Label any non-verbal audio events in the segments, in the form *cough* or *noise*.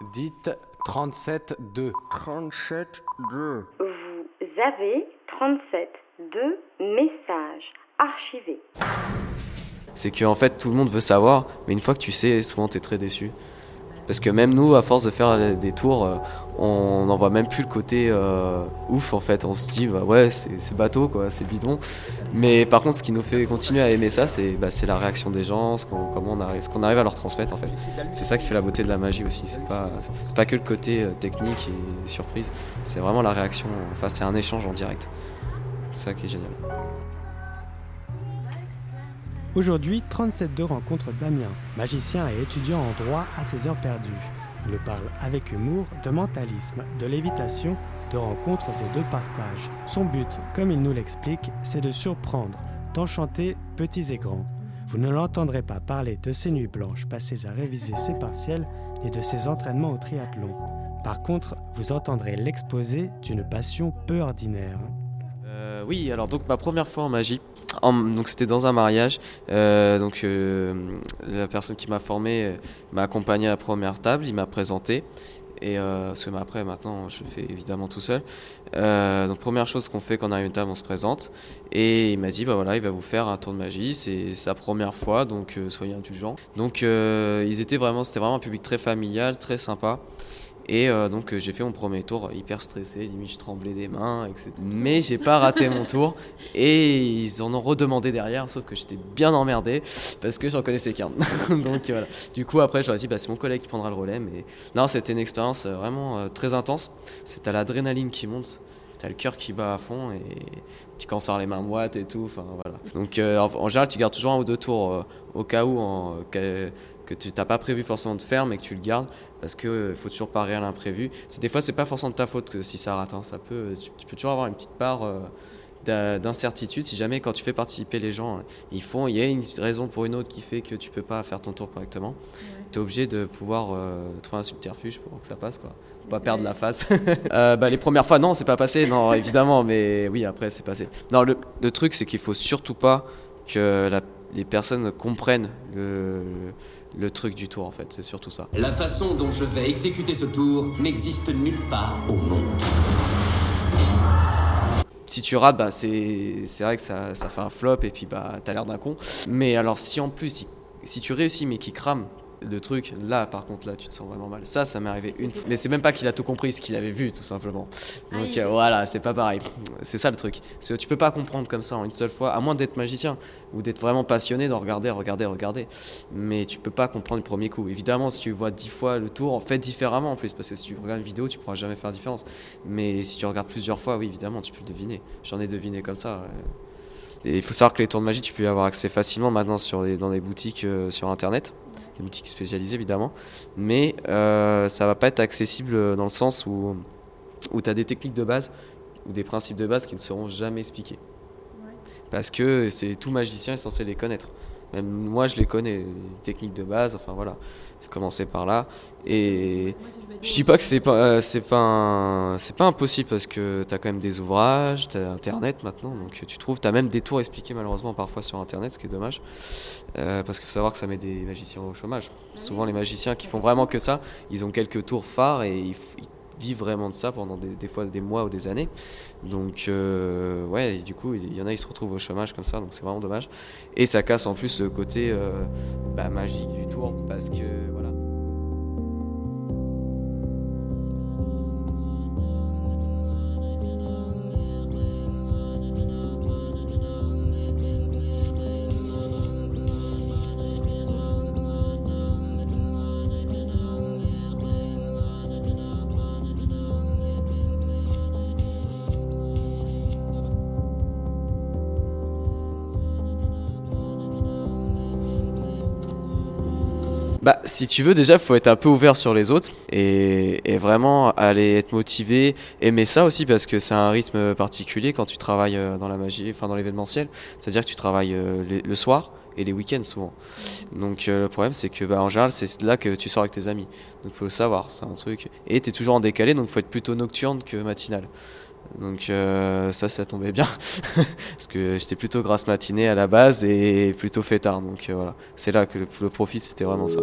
Dites 37-2. 37-2. Vous avez 37-2 messages archivés. C'est que en fait tout le monde veut savoir, mais une fois que tu sais, souvent tu es très déçu. Parce que même nous, à force de faire des tours, euh, on n'en voit même plus le côté euh, ouf en fait. On se dit, bah ouais, c'est bateau, quoi, c'est bidon. Mais par contre, ce qui nous fait continuer à aimer ça, c'est bah, la réaction des gens, ce qu'on on arrive, qu'on arrive à leur transmettre en fait. C'est ça qui fait la beauté de la magie aussi. C'est pas, pas que le côté euh, technique et surprise, c'est vraiment la réaction. Enfin, c'est un échange en direct. C'est ça qui est génial. Aujourd'hui, 37.2 rencontre Damien, magicien et étudiant en droit à ses heures perdues. Il nous parle avec humour de mentalisme, de lévitation, de rencontres et de partage. Son but, comme il nous l'explique, c'est de surprendre, d'enchanter petits et grands. Vous ne l'entendrez pas parler de ses nuits blanches passées à réviser ses partiels ni de ses entraînements au triathlon. Par contre, vous entendrez l'exposé d'une passion peu ordinaire. Euh, oui, alors donc ma première fois en magie, donc c'était dans un mariage. Euh, donc euh, la personne qui m'a formé m'a accompagné à la première table, il m'a présenté. Et ce que après, maintenant, je le fais évidemment tout seul. donc première chose qu'on fait quand on a une table, on se présente. Et il m'a dit, bah voilà, il va vous faire un tour de magie. C'est sa première fois, donc soyez indulgents. Donc ils étaient vraiment, c'était vraiment un public très familial, très sympa. Et euh, donc euh, j'ai fait mon premier tour hyper stressé, limite je tremblais des mains, etc. Mais j'ai pas raté mon tour et ils en ont redemandé derrière, sauf que j'étais bien emmerdé parce que j'en connaissais qu'un. *laughs* donc voilà. Du coup après j'aurais dit bah, c'est mon collègue qui prendra le relais, mais non c'était une expérience euh, vraiment très intense. C'est à l'adrénaline qui monte t'as le cœur qui bat à fond et tu commences à les mains moites et tout. Donc en, général, tu gardes toujours un ou deux tours au cas où que tu n'as pas prévu forcément de faire, mais que tu le gardes parce qu'il euh, faut toujours parer à l'imprévu. Des fois, c'est pas forcément de ta faute que si ça rate. Hein. ça peut, tu, peux toujours avoir une petite part euh, d'incertitude si jamais quand tu fais participer les gens, ils font, il y a une raison pour une autre qui fait que tu peux pas faire ton tour correctement. Tu es obligé de pouvoir euh, trouver un subterfuge pour que ça passe, quoi. pas perdre la face. *laughs* bah, les premières fois, non, c'est pas passé, non, évidemment, mais oui, après, c'est passé. Non, le, le truc, c'est qu'il faut surtout pas que les personnes comprennent le le truc du tour en fait, c'est surtout ça. La façon dont je vais exécuter ce tour n'existe nulle part au monde. Si tu rates, bah c'est vrai que ça, ça, fait un flop et puis bah t'as l'air d'un con. Mais alors si en plus, si, si tu réussis mais qu'il crame, de trucs. Là, par contre, là, tu te sens vraiment mal. Ça, ça m'est arrivé une fois. Mais c'est même pas qu'il a tout compris, ce qu'il avait vu, tout simplement. Donc euh, voilà, c'est pas pareil. C'est ça le truc. Parce que tu peux pas comprendre comme ça en une seule fois, à moins d'être magicien ou d'être vraiment passionné, de regarder, regarder, regarder. Mais tu peux pas comprendre du premier coup. Évidemment, si tu vois dix fois le tour, fait différemment en plus, parce que si tu regardes une vidéo, tu pourras jamais faire la différence. Mais si tu regardes plusieurs fois, oui, évidemment, tu peux le deviner. J'en ai deviné comme ça. Et il faut savoir que les tours de magie, tu peux y avoir accès facilement maintenant sur dans des boutiques euh, sur internet des boutiques spécialisées évidemment, mais euh, ça va pas être accessible dans le sens où, où tu as des techniques de base ou des principes de base qui ne seront jamais expliqués. Parce que c'est tout magicien est censé les connaître. Même moi, je les connais, les techniques de base, enfin voilà. J'ai commencé par là. Et je dis pas que c'est pas, c'est pas, c'est pas impossible parce que tu as quand même des ouvrages, tu as Internet maintenant, donc tu trouves, tu as même des tours expliqués malheureusement parfois sur Internet, ce qui est dommage. Euh, parce qu'il faut savoir que ça met des magiciens au chômage. Souvent, les magiciens qui font vraiment que ça, ils ont quelques tours phares et ils, vivent vraiment de ça pendant des, fois des mois ou des années. Donc, euh, ouais, du coup, il y en a, ils se retrouvent au chômage comme ça, donc c'est vraiment dommage. Et ça casse en plus le côté euh, bah, magique du tour parce que, voilà. Bah, si tu veux, déjà, il faut être un peu ouvert sur les autres et, vraiment aller être motivé, aimer ça aussi parce que c'est un rythme particulier quand tu travailles euh, dans la magie, enfin dans l'événementiel. C'est-à-dire que tu travailles euh, le soir et les week-ends souvent. Donc euh, le problème, c'est que bah, en général, c'est là que tu sors avec tes amis. Donc il faut le savoir, c'est un truc. Et tu es toujours en décalé, donc il faut être plutôt nocturne que matinal. Donc euh, ça, ça tombait bien *laughs* parce que j'étais plutôt grasse matinée à la base et plutôt fêtard. Donc euh, voilà, c'est là que le, le profit, c'était vraiment ça.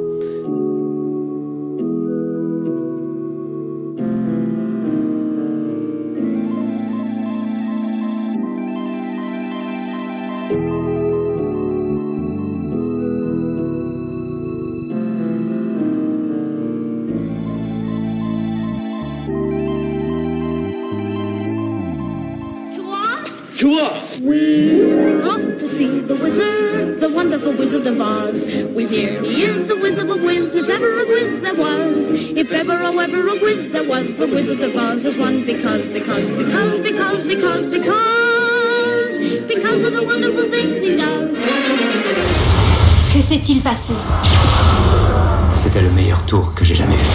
Toi We're off to see the wizard, the wonderful wizard of Oz. We hear he is the wizard of Wiz, if ever a whiz there was. If ever, oh, ever a whiz there was, the wizard of Oz is one because, because, because, because, because, because, because of the wonderful things he does. Que s'est-il passé? C'était le meilleur tour que j'ai jamais vu.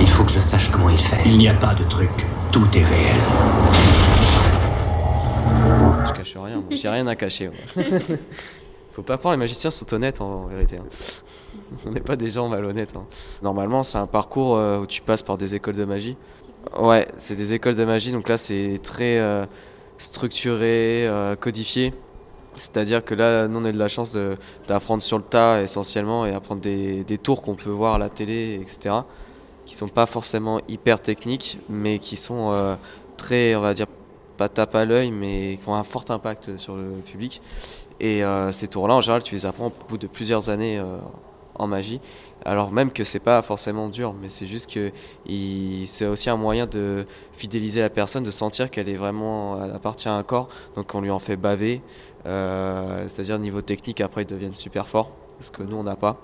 Il faut que je sache comment il fait. Il n'y a pas de truc. Tout est réel. Je cache rien, moi. j'ai rien à cacher. moi. *laughs* Faut pas croire, les magiciens sont honnêtes en vérité. hein. *laughs* On n'est pas des gens malhonnêtes. hein. Normalement, c'est un parcours euh, où tu passes par des écoles de magie. Ouais, c'est des écoles de magie, donc là c'est très euh, structuré, euh, codifié. C'est-à-dire que là, nous on a de la chance de- d'apprendre sur le tas essentiellement et apprendre des, des tours qu'on peut voir à la télé, etc. Qui sont pas forcément hyper techniques, mais qui sont euh, très, on va dire, pas tape à l'œil, mais qui ont un fort impact sur le public. Et euh, ces tours-là, en général, tu les apprends au bout de plusieurs années euh, en magie. Alors même que c'est pas forcément dur, mais c'est juste que c'est aussi un moyen de fidéliser la personne, de sentir qu'elle est vraiment, appartient à un corps. Donc on lui en fait baver, c'est-à-dire niveau technique, après ils deviennent super forts, ce que nous on n'a pas.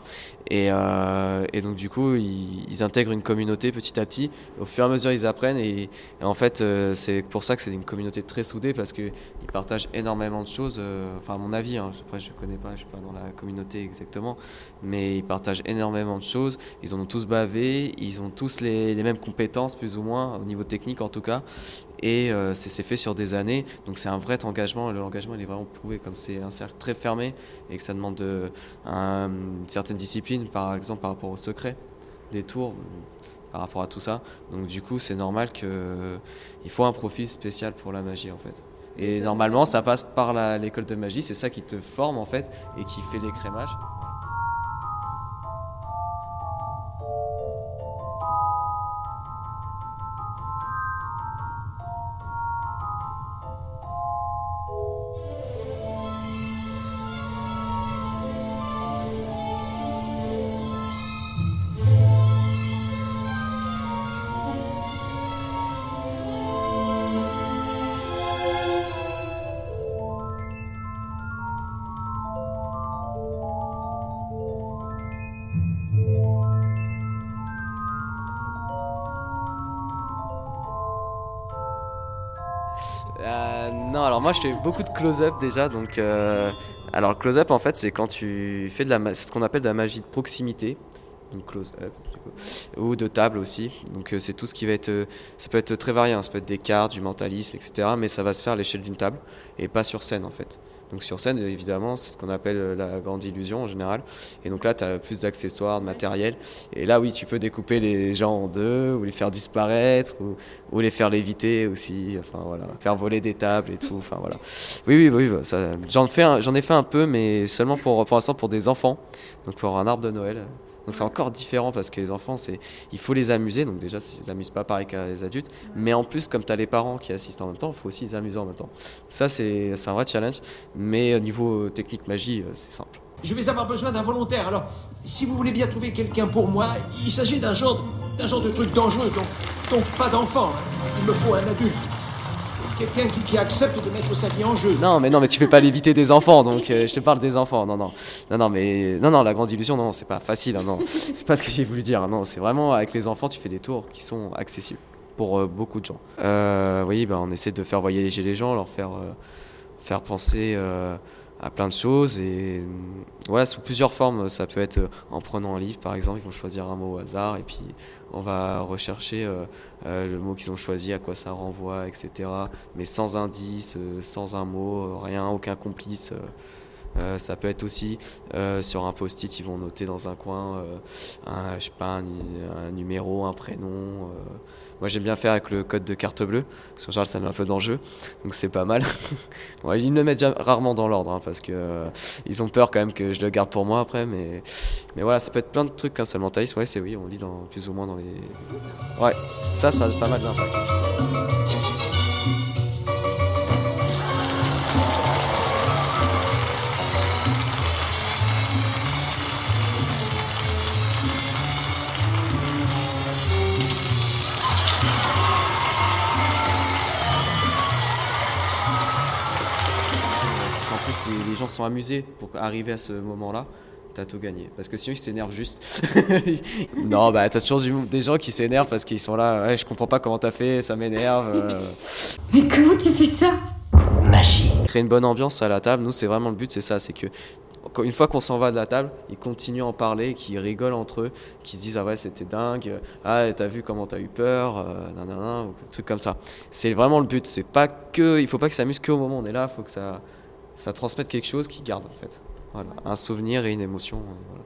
Et, euh, donc du coup, ils, intègrent une communauté petit à petit. Au fur et à mesure, ils apprennent. Et, en fait, euh, c'est pour ça que c'est une communauté très soudée parce qu'ils partagent énormément de choses. euh, enfin, à mon avis, hein, après je connais pas, je suis pas dans la communauté exactement, mais ils partagent énormément de choses. Ils en ont tous bavé, ils ont tous les mêmes compétences plus ou moins au niveau technique en tout cas. Et euh, c'est fait sur des années, donc c'est un vrai engagement. Le engagement, il est vraiment prouvé comme c'est un cercle très fermé et que ça demande de, un- une certaine discipline, par exemple par rapport au secret des tours, euh, par rapport à tout ça. Donc du coup, c'est normal que il faut un profil spécial pour la magie en fait. Et normalement, ça passe par l'école de magie, c'est ça qui te forme en fait et qui fait l'écrémage. Alors moi je fais beaucoup de close-up déjà. Donc, euh, alors close-up en fait, c'est quand tu fais de la, ce qu'on appelle de la magie de proximité, donc coup, ou de table aussi. Donc euh, c'est tout ce qui va être, euh, ça peut être très varié, hein. ça peut être des cartes, du mentalisme, etc. Mais ça va se faire à l'échelle d'une table et pas sur scène en fait. Donc sur scène, évidemment, c'est ce qu'on appelle euh, la grande illusion en général. Et donc là, tu as plus d'accessoires, de matériel. Et là, oui, tu peux découper les gens en deux, ou les faire disparaître, ou, les faire léviter aussi. Enfin voilà, faire voler des tables et tout. Enfin voilà. Oui, oui, oui. bah, j'en ai fait un peu, mais seulement pour, pour l'instant pour des enfants. Donc pour un arbre de Noël. Donc c'est encore différent parce que les enfants, c'est, il faut les amuser. Donc déjà, ils les amusent pas pareil qu'à les adultes. Mais en plus, comme tu as les parents qui assistent en même temps, il faut aussi les amuser en même temps. Ça, c'est, c'est un vrai challenge. Mais au niveau euh, technique magie, euh, c'est simple. Je vais avoir besoin d'un volontaire. Alors, si vous voulez bien trouver quelqu'un pour moi, il s'agit d'un genre, d'un genre de truc dangereux, donc, donc pas d'enfant. hein. Il me faut un adulte. Quelqu'un qui, qui accepte de mettre sa vie en jeu. Non, mais non, mais tu fais pas l'éviter des enfants, donc euh, je te parle des enfants. Non, non, non, non, mais non, non, la grande illusion, non, c'est pas facile. hein, non, *laughs* c'est pas ce que j'ai voulu dire. hein, Non, c'est vraiment avec les enfants, tu fais des tours qui sont accessibles pour euh, beaucoup de gens. Euh, oui, bah, on essaie de faire voyager les gens, leur faire faire penser à plein de choses et voilà sous plusieurs formes. Ça peut être euh, en prenant un livre, par exemple, ils vont choisir un mot au hasard et puis on va rechercher euh, euh, le mot qu'ils ont choisi, à quoi ça renvoie, etc. Mais sans indice, sans un mot, rien, aucun complice. Euh. Ça peut être aussi euh, sur un post-it, ils vont noter dans un coin euh, un, je sais pas, un, numéro, un prénom. Moi j'aime bien faire avec le code de carte bleue, parce qu'en général ça met un peu d'enjeu, donc c'est pas mal. *laughs* ils me le mettent rarement dans l'ordre, hein, parce que euh, ils ont peur quand même que je le garde pour moi après, mais, mais voilà, ça peut être plein de trucs comme ça. Le mentalisme, ouais, c'est oui, on lit dans, plus ou moins dans les. Ouais, ça, ça a pas mal d'impact. Sont amusés pour arriver à ce moment-là, t'as tout gagné. Parce que sinon, ils s'énervent juste. *laughs* non, bah, t'as toujours du- des gens qui s'énervent parce qu'ils sont là, je comprends pas comment t'as fait, ça m'énerve. euh. *laughs* Mais comment tu fais ça? Magie. Créer une bonne ambiance à la table, nous, c'est vraiment le but, c'est ça, c'est que une fois qu'on s'en va de la table, ils continuent à en parler, qu'ils rigolent entre eux, qu'ils se disent ah ouais c'était dingue, ah t'as vu comment t'as eu peur, euh, nanana, ou des trucs comme ça. C'est vraiment le but. C'est pas que, il faut pas que ça amuse que au moment où on est là, il faut que ça, ça transmette quelque chose qui garde en fait. Voilà, un souvenir et une émotion. euh, voilà.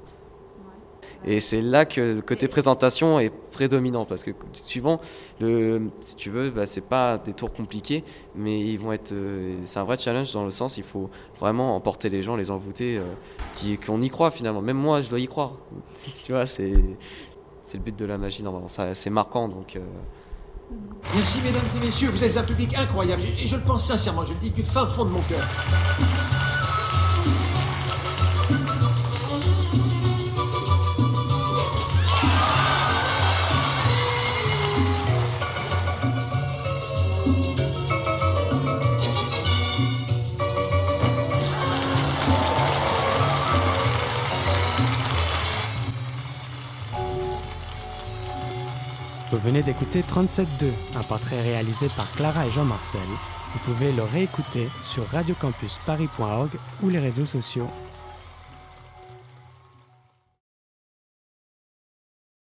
Et c'est là que le côté présentation est prédominant parce que suivant le, si tu veux, bah, c'est pas des tours compliqués, mais ils vont être, euh, c'est un vrai challenge dans le sens il faut vraiment emporter les gens, les envoûter, euh, qui- qu'on y croit finalement. Même moi, je dois y croire. *laughs* tu vois, c'est c'est le but de la magie normalement. Ça, c'est marquant donc. euh, Merci mesdames et messieurs, vous êtes un public incroyable. Et je le pense sincèrement, je le dis du fin fond de mon cœur. Vous venez d'écouter 37.2, un portrait réalisé par Clara et Jean-Marcel. Vous pouvez le réécouter sur radiocampusparis.org ou les réseaux sociaux.